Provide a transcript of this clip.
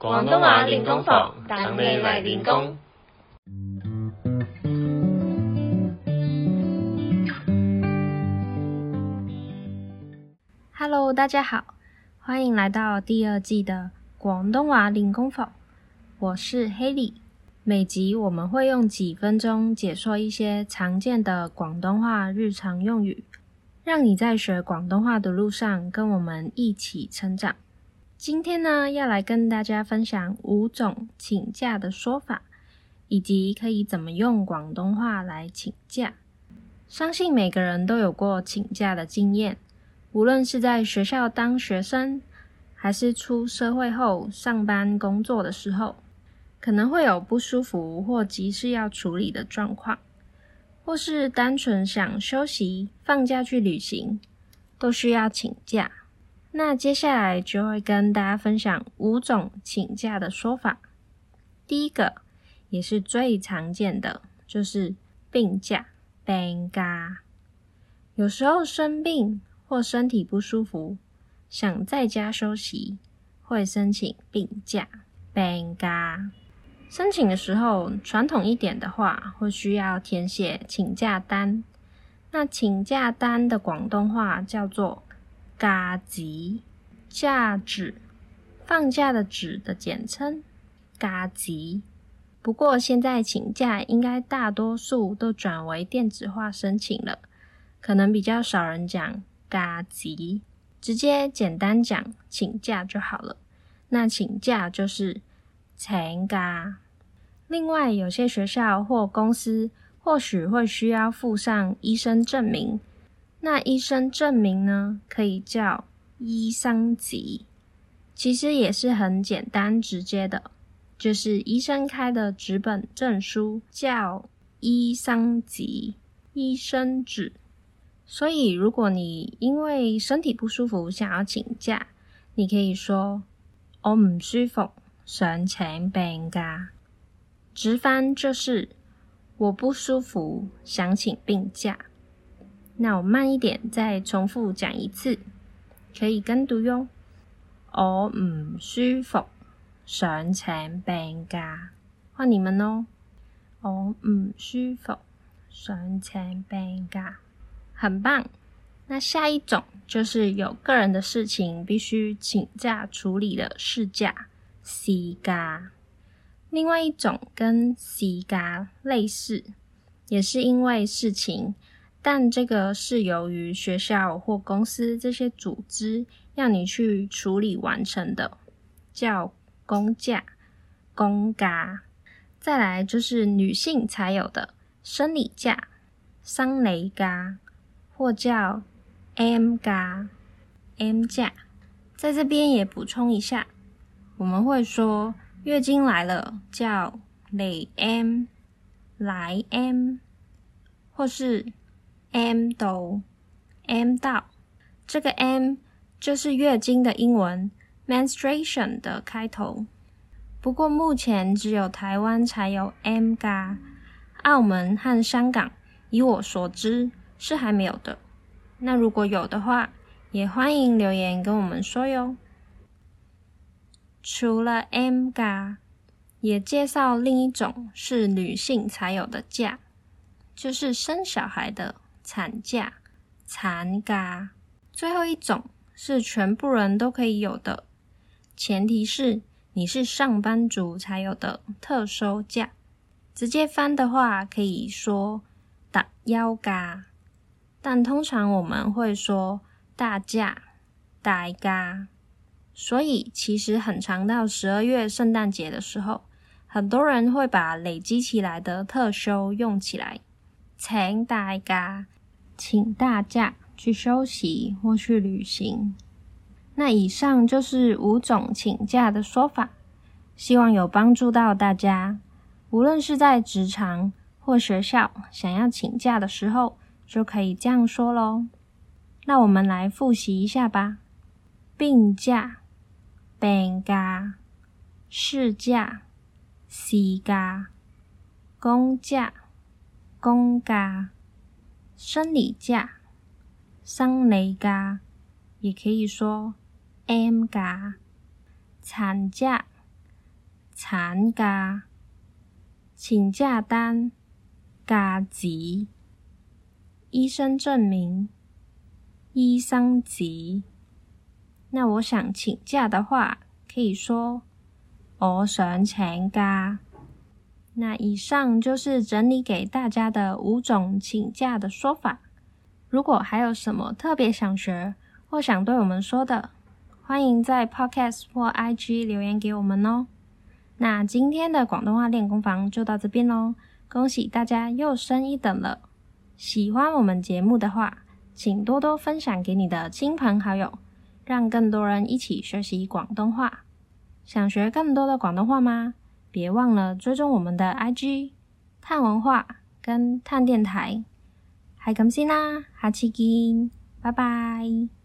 广东话练功房，等你来练功。Hello，大家好，欢迎来到第二季的广东话练功房，我是 h a l e y 每集我们会用几分钟解说一些常见的广东话日常用语，让你在学广东话的路上跟我们一起成长。今天呢，要来跟大家分享五种请假的说法，以及可以怎么用广东话来请假。相信每个人都有过请假的经验，无论是在学校当学生，还是出社会后上班工作的时候，可能会有不舒服或急事要处理的状况，或是单纯想休息、放假去旅行，都需要请假。那接下来就会跟大家分享五种请假的说法。第一个也是最常见的，就是病假。Bang a 有时候生病或身体不舒服，想在家休息，会申请病假。b a n ga，申请的时候传统一点的话，会需要填写请假单。那请假单的广东话叫做。嘎吉假值放假的“指的简称。嘎吉，不过现在请假应该大多数都转为电子化申请了，可能比较少人讲嘎吉，直接简单讲请假就好了。那请假就是请假。另外，有些学校或公司或许会需要附上医生证明。那医生证明呢？可以叫医生级，其实也是很简单直接的，就是医生开的纸本证书，叫医生级医生纸。所以，如果你因为身体不舒服想要请假，你可以说我唔舒服，想请病假。直翻就是我不舒服，想请病假。那我慢一点，再重复讲一次，可以跟读哟。我唔舒服，想请病假。换你们喽。我唔舒服，想请病假。很棒。那下一种就是有个人的事情必须请假处理的事假事假。另外一种跟 C 假类似，也是因为事情。但这个是由于学校或公司这些组织要你去处理完成的，叫公假、公假。再来就是女性才有的生理假，桑雷假或叫 M 假。M 假，在这边也补充一下，我们会说月经来了叫累 M，来 M，或是。M 到，M 到，这个 M 就是月经的英文，menstruation 的开头。不过目前只有台湾才有 M 嘎，澳门和香港，以我所知是还没有的。那如果有的话，也欢迎留言跟我们说哟。除了 M 嘎，也介绍另一种是女性才有的假，就是生小孩的。产假、残假，最后一种是全部人都可以有的，前提是你是上班族才有的特休假。直接翻的话可以说打腰假，但通常我们会说大假、大假。所以其实很长到十二月圣诞节的时候，很多人会把累积起来的特休用起来，请大假。请大假去休息或去旅行。那以上就是五种请假的说法，希望有帮助到大家。无论是在职场或学校，想要请假的时候就可以这样说喽。那我们来复习一下吧：病假、病假、事假、事假、公假、公假。生理假、生雷假，也可以说 M 假。产假、产假，请假单、假值医生证明、医生急。那我想请假的话，可以说我想请假。那以上就是整理给大家的五种请假的说法。如果还有什么特别想学或想对我们说的，欢迎在 Podcast 或 IG 留言给我们哦。那今天的广东话练功房就到这边喽。恭喜大家又升一等了！喜欢我们节目的话，请多多分享给你的亲朋好友，让更多人一起学习广东话。想学更多的广东话吗？别忘了追踪我们的 IG 碳文化跟碳电台。欢咁先啦，下期见，拜拜。